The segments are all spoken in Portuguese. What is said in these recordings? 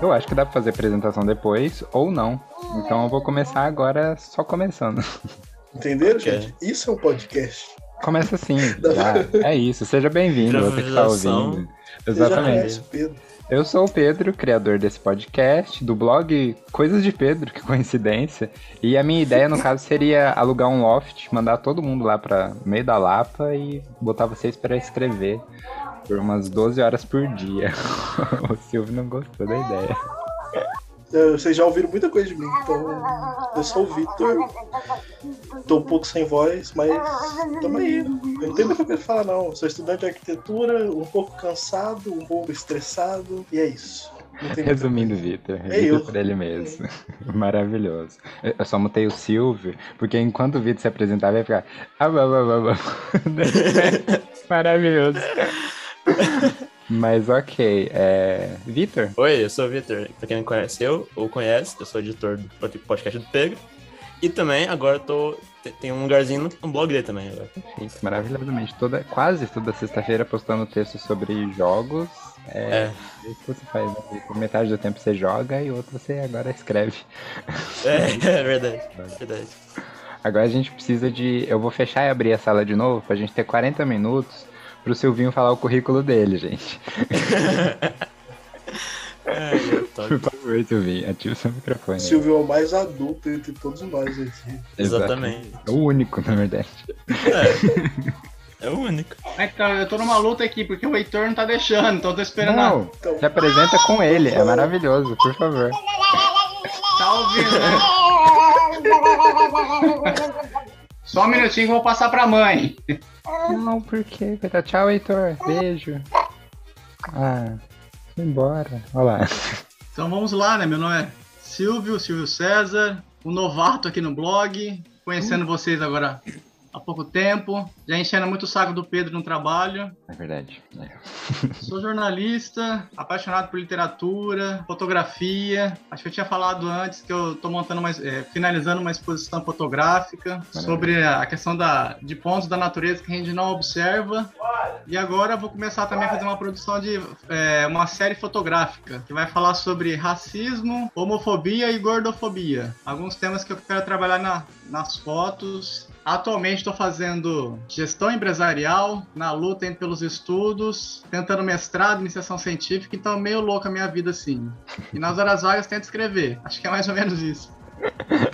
Eu acho que dá pra fazer apresentação depois ou não. Então eu vou começar agora só começando. Entenderam, gente? Isso é um podcast. Começa assim. já. É isso. Seja bem-vindo, você que tá ouvindo. Exatamente. Eu sou o Pedro, criador desse podcast, do blog Coisas de Pedro, que coincidência. E a minha ideia, no caso, seria alugar um loft, mandar todo mundo lá para meio da Lapa e botar vocês para escrever por umas 12 horas por dia. o Silvio não gostou da ideia. Vocês já ouviram muita coisa de mim, então eu sou o Victor. Tô um pouco sem voz, mas tamo aí. Eu não tenho muito o que falar, não. Sou estudante de arquitetura, um pouco cansado, um pouco estressado, e é isso. Resumindo, Vitor, é Vitor por ele mesmo. Maravilhoso. Eu só mutei o Silvio, porque enquanto o Vitor se apresentava, ia ficar. Ah, Maravilhoso. Mas ok. É... Vitor? Oi, eu sou o Vitor. Pra quem não conhece eu, ou conhece, eu sou editor do podcast do Pedro. E também agora eu tô. Tem um lugarzinho no blog dele também agora. Isso, maravilhosamente. Toda, quase toda sexta-feira postando texto sobre jogos. É, é. Isso que você faz. Né? Metade do tempo você joga e outro você agora escreve. É, é verdade. verdade. Agora a gente precisa de. Eu vou fechar e abrir a sala de novo pra gente ter 40 minutos pro Silvinho falar o currículo dele, gente. é, Por favor, Silvinho, ativa seu microfone. Silvio é o mais adulto entre todos nós aqui. Exatamente. É o único, na verdade. É. É o único. Então, eu tô numa luta aqui, porque o Heitor não tá deixando, então eu tô esperando. Não, então... se apresenta com ele, é maravilhoso, por favor. Tá ouvindo, né? Só um minutinho que eu vou passar pra mãe. Não, por quê? Tchau, Heitor. Beijo. Ah, foi embora. Olha lá. Então vamos lá, né? Meu nome é Silvio, Silvio César, um novato aqui no blog, conhecendo vocês agora há pouco tempo, já enchendo muito o saco do Pedro no trabalho. É verdade. É. Sou jornalista, apaixonado por literatura, fotografia. Acho que eu tinha falado antes que eu estou montando mais, é, finalizando uma exposição fotográfica Maravilha. sobre a questão da, de pontos da natureza que a gente não observa. E agora vou começar também a fazer uma produção de é, uma série fotográfica que vai falar sobre racismo, homofobia e gordofobia. Alguns temas que eu quero trabalhar na, nas fotos Atualmente estou fazendo gestão empresarial, na luta pelos estudos, tentando mestrado, iniciação científica, então é meio louca a minha vida assim. E nas horas vagas tento escrever. Acho que é mais ou menos isso.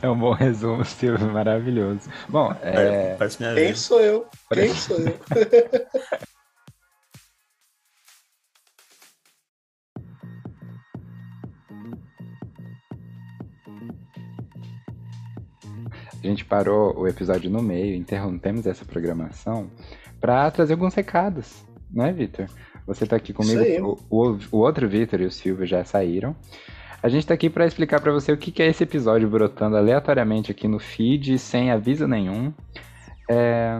É um bom resumo, Silvio, maravilhoso. Bom, é... Quem sou eu? Quem sou eu? A gente parou o episódio no meio, interrompemos essa programação para trazer alguns recados, não é, Vitor? Você está aqui comigo, o, o, o, outro Vitor e o Silvio já saíram. A gente está aqui para explicar para você o que, que é esse episódio brotando aleatoriamente aqui no feed, sem aviso nenhum. É,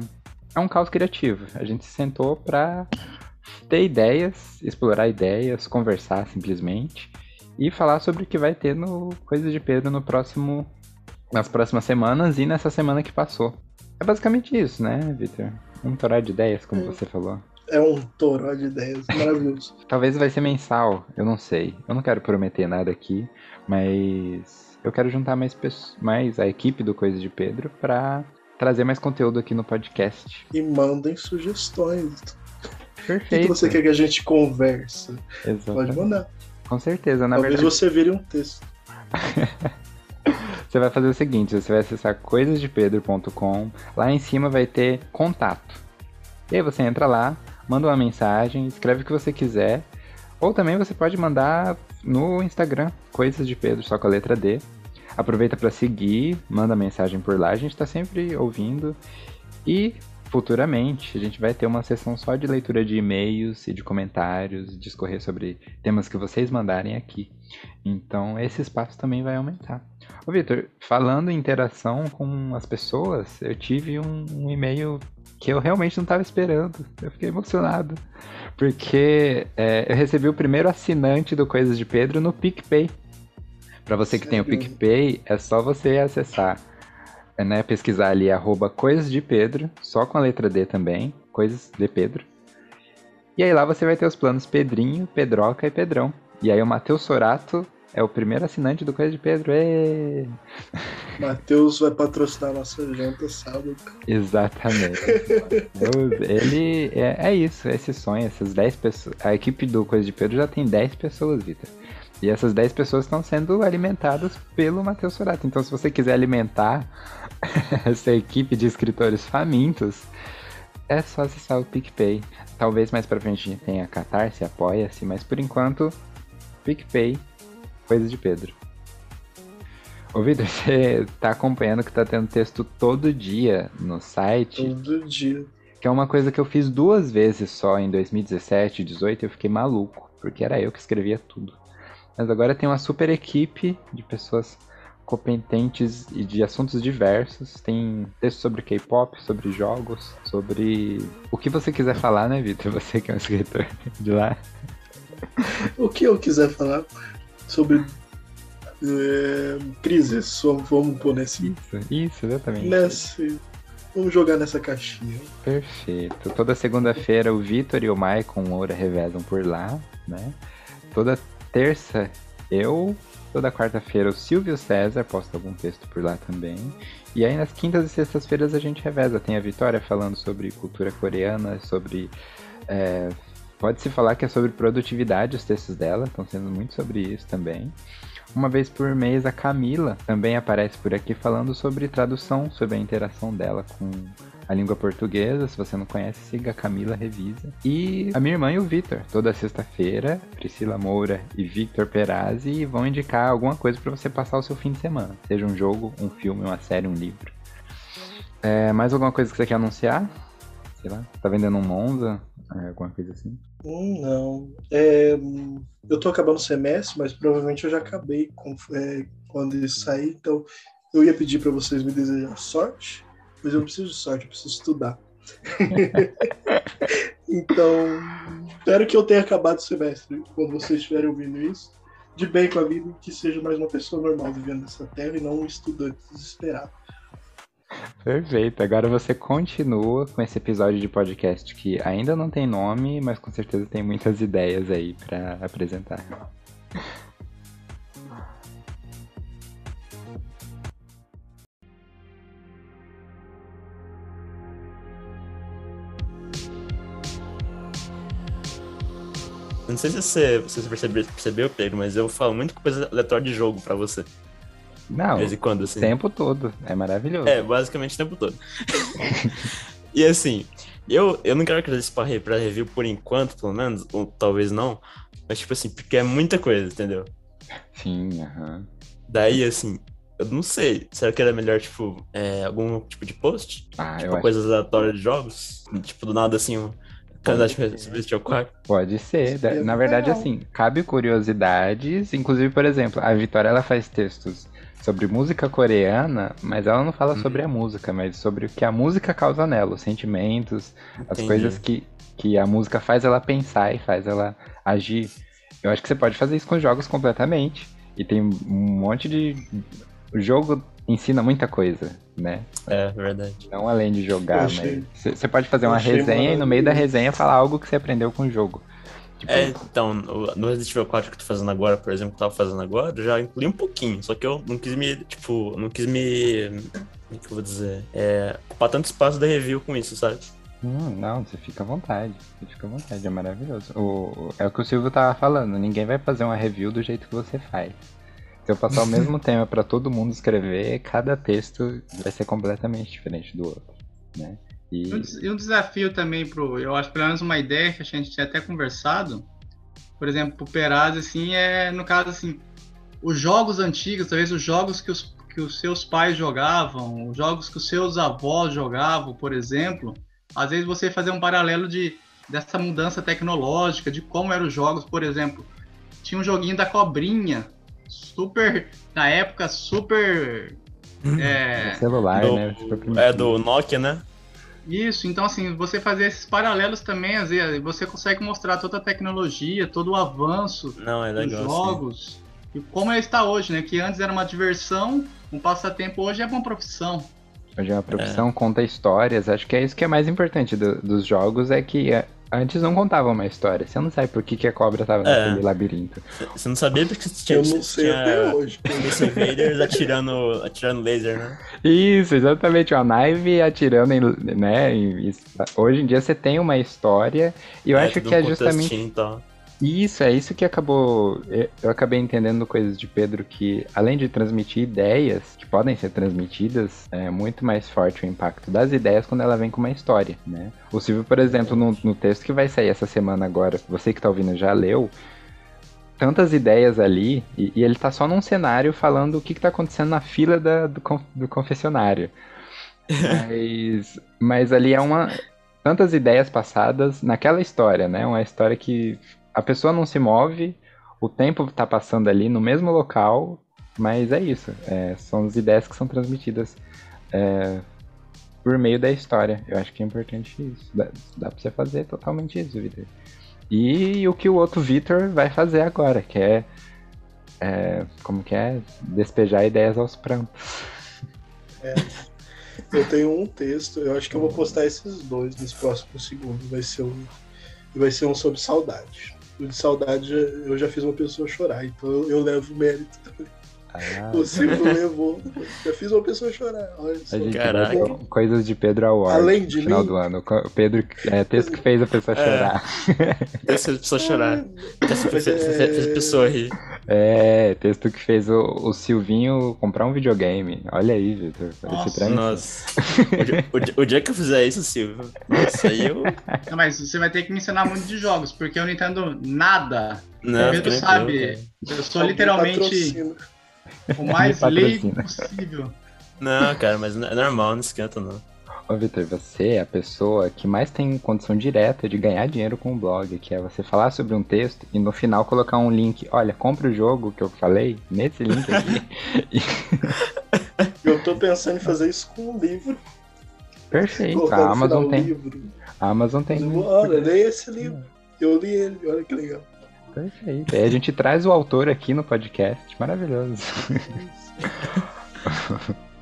é um caos criativo. A gente se sentou para ter ideias, explorar ideias, conversar simplesmente e falar sobre o que vai ter no Coisas de Pedro no próximo nas próximas semanas e nessa semana que passou. É basicamente isso, né, Victor? Um toró de ideias, como é. você falou. É um toró de ideias, maravilhoso. Talvez vai ser mensal, eu não sei. Eu não quero prometer nada aqui, mas eu quero juntar mais, mais a equipe do Coisa de Pedro para trazer mais conteúdo aqui no podcast. E mandem sugestões. Perfeito. O que você quer que a gente converse? Exatamente. Pode mandar. Com certeza, na Talvez verdade. você vire um texto. Você vai fazer o seguinte: você vai acessar coisasdepedro.com, lá em cima vai ter contato. E aí você entra lá, manda uma mensagem, escreve o que você quiser. Ou também você pode mandar no Instagram, Coisas de Pedro, só com a letra D. Aproveita para seguir, manda mensagem por lá, a gente está sempre ouvindo. E futuramente a gente vai ter uma sessão só de leitura de e-mails e de comentários, discorrer sobre temas que vocês mandarem aqui. Então esse espaço também vai aumentar. Ô Vitor, falando em interação com as pessoas, eu tive um, um e-mail que eu realmente não estava esperando. Eu fiquei emocionado. Porque é, eu recebi o primeiro assinante do Coisas de Pedro no PicPay. Para você que Sério? tem o PicPay, é só você acessar, né, pesquisar ali arroba Coisas de Pedro, só com a letra D também, Coisas de Pedro. E aí lá você vai ter os planos Pedrinho, Pedroca e Pedrão. E aí o Matheus Sorato é o primeiro assinante do Coisa de Pedro. Êêê! Matheus vai patrocinar nossa janta sábado. Exatamente. Ele é, é isso, é esse sonho, essas 10 pessoas. A equipe do Coisa de Pedro já tem 10 pessoas, Vitor. E essas 10 pessoas estão sendo alimentadas pelo Matheus Sorato. Então, se você quiser alimentar essa equipe de escritores famintos, é só acessar o PicPay. Talvez mais pra frente a gente tenha Catarse, Apoia-se, mas por enquanto, PicPay, Coisa de Pedro. Ô Vitor, você tá acompanhando que tá tendo texto todo dia no site, Todo dia. que é uma coisa que eu fiz duas vezes só em 2017 e 2018 e eu fiquei maluco, porque era eu que escrevia tudo. Mas agora tem uma super equipe de pessoas competentes e de assuntos diversos. Tem texto sobre K-pop, sobre jogos, sobre o que você quiser falar, né, Vitor? Você que é um escritor de lá. O que eu quiser falar sobre é, crises, vamos pôr nesse, Isso, isso, exatamente. nesse. Vamos jogar nessa caixinha. Perfeito. Toda segunda-feira o Vitor e o Maicon Moura revezam por lá, né? Toda terça eu, toda quarta-feira o Silvio César posta algum texto por lá também. E aí nas quintas e sextas-feiras a gente reveza. Tem a Vitória falando sobre cultura coreana, sobre. é, Pode-se falar que é sobre produtividade os textos dela, estão sendo muito sobre isso também. Uma vez por mês a Camila também aparece por aqui falando sobre tradução, sobre a interação dela com a língua portuguesa. Se você não conhece, siga a Camila Revisa. E a minha irmã e o Vitor, toda sexta-feira, Priscila Moura e Victor Perazzi vão indicar alguma coisa para você passar o seu fim de semana. Seja um jogo, um filme, uma série, um livro. É, mais alguma coisa que você quer anunciar? Sei lá, tá vendendo um Monza? É, alguma coisa assim? Hum, não. É, eu tô acabando o semestre, mas provavelmente eu já acabei com- é, quando ele sair, então eu ia pedir para vocês me desejar sorte, mas eu preciso de sorte, eu preciso estudar. então, espero que eu tenha acabado o semestre quando vocês estiverem ouvindo isso. De bem com a vida, que seja mais uma pessoa normal vivendo nessa terra e não um estudante desesperado. Perfeito. Agora você continua com esse episódio de podcast que ainda não tem nome, mas com certeza tem muitas ideias aí pra apresentar. Não sei se você, se você percebeu, percebeu, Pedro, mas eu falo muito coisa aleatória de jogo pra você. Não, De vez em quando, o assim. tempo todo. É maravilhoso. É, basicamente o tempo todo. e assim, eu, eu não quero que eles parem pra review por enquanto, pelo menos, ou talvez não. Mas, tipo assim, porque é muita coisa, entendeu? Sim, aham. Daí, assim, eu não sei. Será que era melhor, tipo, é, algum tipo de post? Ah, eu tipo, acho coisas aleatórias de jogos? Tipo, do nada, assim, um candidato 4? Pode ser. Na verdade, assim, cabe curiosidades. Inclusive, por exemplo, a Vitória ela faz textos sobre música coreana, mas ela não fala Uhum. sobre a música, mas sobre o que a música causa nela, os sentimentos, as Entendi. coisas que, que a música faz ela pensar e faz ela agir. Eu acho que você pode fazer isso com jogos completamente. E tem um monte de. O jogo ensina muita coisa, né? É, verdade. Não além de jogar, mas. Você pode fazer uma resenha e no meio da resenha falar algo que você aprendeu com o jogo. Tipo, É, então, no Resident Evil 4 que eu tô fazendo agora, por exemplo, que eu tava fazendo agora, eu já incluí um pouquinho, só que eu não quis me, tipo, não quis me. Como é que eu vou dizer? É. ocupar tanto espaço da review com isso, sabe? Hum, não, você fica à vontade. Você fica à vontade, é maravilhoso. O, é o que o Silvio tava falando, ninguém vai fazer uma review do jeito que você faz. Se eu passar o mesmo tema pra todo mundo escrever, cada texto vai ser completamente diferente do outro, né? E E um des- desafio também pro. Eu acho pelo menos uma ideia que a gente tinha até conversado. Por exemplo, pro Peraz, assim, é no caso assim, os jogos antigos, talvez os jogos que os, que os seus pais jogavam, os jogos que os seus avós jogavam, por exemplo, às vezes você fazer um paralelo de dessa mudança tecnológica, de como eram os jogos, por exemplo, tinha um joguinho da cobrinha, super, na época, super. É, celular, Do- né? Super. É do Nokia, né? Isso, então assim, você fazer esses paralelos também, às vezes, você consegue mostrar toda a tecnologia, todo o avanço Não, é dos legal. sim. jogos e como ele está hoje, né? Que antes era uma diversão, um passatempo, hoje é uma profissão. Hoje é uma profissão, conta histórias. Acho que é isso que é mais importante do- dos jogos, é que é, Antes não contava uma história. Você não sabe por que, que a cobra tava É. naquele labirinto. Você não sabia porque você tinha, Eu não sei tinha até hoje. Space Invaders atirando, atirando laser, né? Isso, exatamente. Uma naive atirando em. Né, em- hoje em dia você tem uma história. E eu acho tudo que é um justamente. contextinho e tal. Isso, é isso que acabou. eu- Eu acabei entendendo coisas de Pedro que, além de transmitir ideias que podem ser transmitidas, é muito mais forte o impacto das ideias quando ela vem com uma história, né? O Silvio, por exemplo, no, no texto que vai sair essa semana agora, você que tá ouvindo já leu, tantas ideias ali, e, e ele tá só num cenário falando o que, que tá acontecendo na fila da- do, do confessionário. Mas, mas ali é uma. Tantas ideias passadas naquela história, né? Uma história que a pessoa não se move, o tempo tá passando ali no mesmo local, mas é isso. é, são as ideias que são transmitidas é, por meio da história. Eu acho que é importante isso. Dá, dá você fazer totalmente isso, Vitor. E o que o outro Vitor vai fazer agora, que é, é, Como que é? Despejar ideias aos prantos. Eu tenho um texto, eu acho que eu vou postar esses dois nos próximos segundos. Vai ser um, vai ser um sobre saudade. O de saudade eu já fiz uma pessoa chorar, então eu, eu levo mérito também. Ah, O Silvio levou. Já fiz uma pessoa chorar. Olha só. a Caraca. coisas de Pedro Award Além de no final mim? do ano. O Pedro é texto que fez a pessoa É. chorar. Essa pessoa chorar. Fez, é- fez, fez pessoa rir. É, texto que fez o, o Silvinho comprar um videogame. Olha aí, Vitor. Nossa. Nossa. O dia, o dia- o que eu fizer isso, Silvio. Nossa, aí eu. Não, mas você vai ter que me ensinar muito de jogos, porque eu não entendo nada. Não, Pedro tranquilo, sabe, eu sou Alguém literalmente patrocina. o mais leigo possível. Não, cara, mas é normal, não esquenta não. Ô, Vitor, você é a pessoa que mais tem condição direta de ganhar dinheiro com o blog, que é você falar sobre um texto e no final colocar um link. Olha, compra o jogo que eu falei nesse link aqui. Eu tô pensando em fazer isso com um livro. Perfeito. Colocar A Amazon tem. livro. A Amazon tem. Olha, leia esse livro. Eu li ele, olha que legal. Perfeito. Aí a gente traz o autor aqui no podcast. Maravilhoso.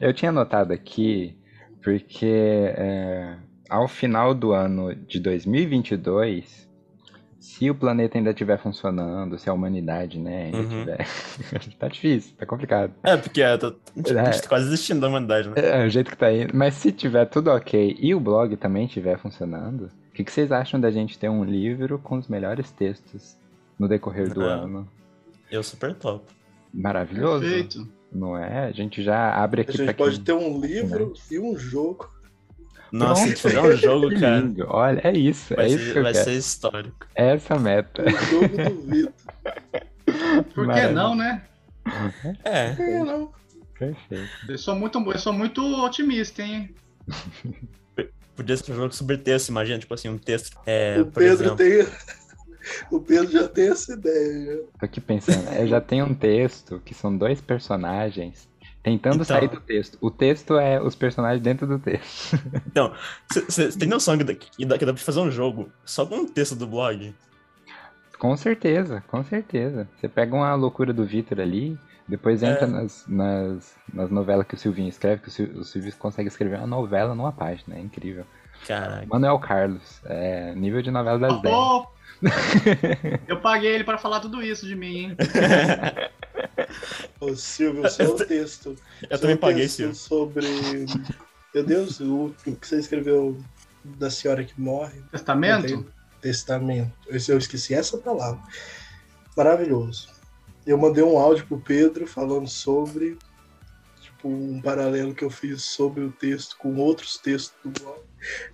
Eu tinha notado aqui porque é, ao final do ano de 2022, se o planeta ainda estiver funcionando, se a humanidade, né, ainda Uhum. tiver. tá difícil, tá complicado. É, porque é, tá, a gente É. tá quase desistindo da humanidade, né? É, o jeito que tá indo. Mas se tiver tudo ok e o blog também estiver funcionando, o que, que vocês acham da gente ter um livro com os melhores textos no decorrer do Não. ano? Eu super top. Maravilhoso, Perfeito. Não é? A gente já abre A aqui pra gente quem... pode ter um livro e um jogo. Nossa, se Pronto. tiver um jogo, Que cara, lindo. Olha, é isso, vai, é isso ser, que eu vai ser histórico. É essa a meta. O jogo do Vitor. Por que Maravilha. não, né? É. É, não. Perfeito. Eu sou muito, eu sou muito otimista, hein? Podia ser um jogo sobre texto, imagina, tipo assim, um texto. É, o por Pedro exemplo. tem. O Pedro já tem essa ideia. Tô aqui pensando, eu já tenho um texto que são dois personagens tentando Então. sair do texto. O texto é os personagens dentro do texto. Você tem noção que dá, que dá pra fazer um jogo só com um texto do blog? Com certeza, com certeza. Você pega uma loucura do Vitor ali, depois É. entra nas, nas, nas novelas que o Silvinho escreve, que o, Sil, o Silvio consegue escrever uma novela numa página, é incrível. Caraca. Manuel Carlos, é nível de novela das 10. Pô, eu paguei ele pra falar tudo isso de mim, hein? Ô, Silvio, seu texto. Eu seu também paguei, texto Silvio. sobre. Meu Deus, o que você escreveu da senhora que morre. Testamento? Testamento. Esse eu esqueci essa palavra. Maravilhoso. Eu mandei um áudio pro Pedro falando sobre tipo um paralelo que eu fiz sobre o texto com outros textos do blog.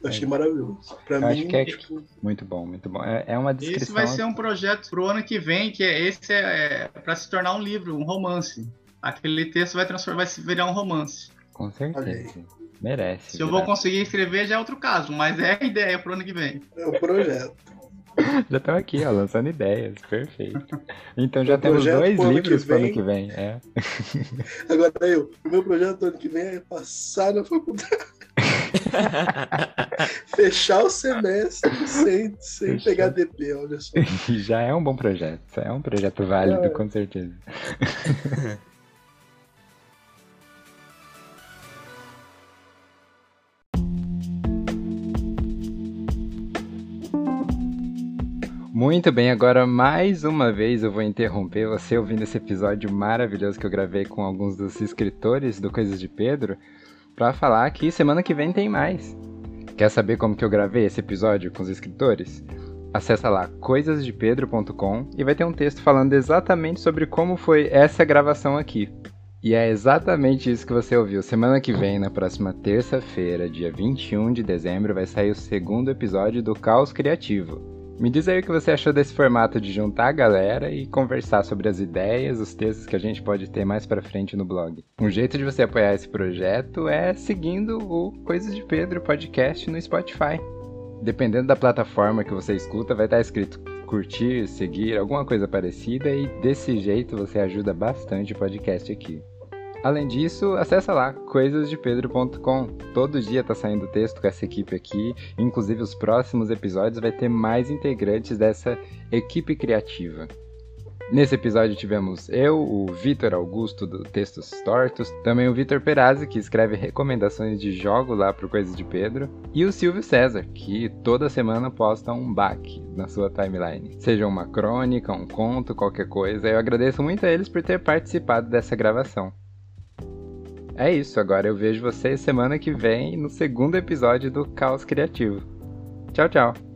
Eu achei É. maravilhoso. Pra Eu acho mim, que é- tipo, Muito bom, muito bom. É, é uma descrição. Esse vai ser um projeto pro ano que vem, que é esse é, é para se tornar um livro, um romance. Aquele texto vai transformar, vai se virar um romance. Com certeza. Merece. Se eu vou conseguir escrever já é outro caso, mas é a ideia pro ano que vem. é o projeto. Já estão aqui, ó, lançando ideias. Perfeito. Então já O temos dois pro ano livros para ano vem. que vem. É. Agora eu, o meu projeto do ano que vem é passar na faculdade. Fechar o semestre sem, sem pegar DP, olha só. Já é um bom projeto. É um projeto válido, É. com certeza. Muito bem, agora mais uma vez eu vou interromper você ouvindo esse episódio maravilhoso que eu gravei com alguns dos escritores do Coisas de Pedro para falar que semana que vem tem mais. Quer saber como que eu gravei esse episódio com os escritores? Acessa lá coisasdepedro.com e vai ter um texto falando exatamente sobre como foi essa gravação aqui. E é exatamente isso que você ouviu. Semana que vem, na próxima terça-feira, dia 21 de dezembro, vai sair o segundo episódio do Caos Criativo. Me diz aí o que você achou desse formato de juntar a galera e conversar sobre as ideias, os textos que a gente pode ter mais pra frente no blog. Um jeito de você apoiar esse projeto é seguindo o Coisas de Pedro podcast no Spotify. Dependendo da plataforma que você escuta, vai estar escrito curtir, seguir, alguma coisa parecida e desse jeito você ajuda bastante o podcast aqui. Além disso, acessa lá coisasdepedro.com. Todo dia tá saindo texto com essa equipe aqui, inclusive os próximos episódios vai ter mais integrantes dessa equipe criativa. Nesse episódio tivemos eu, o Vitor Augusto do Textos Tortos, também o Vitor Perazzi, que escreve recomendações de jogo lá pro Coisas de Pedro, e o Silvio César, que toda semana posta um baque na sua timeline. Seja uma crônica, um conto, qualquer coisa. Eu agradeço muito a eles por ter participado dessa gravação. É isso, agora eu vejo vocês semana que vem no segundo episódio do Caos Criativo. Tchau, tchau!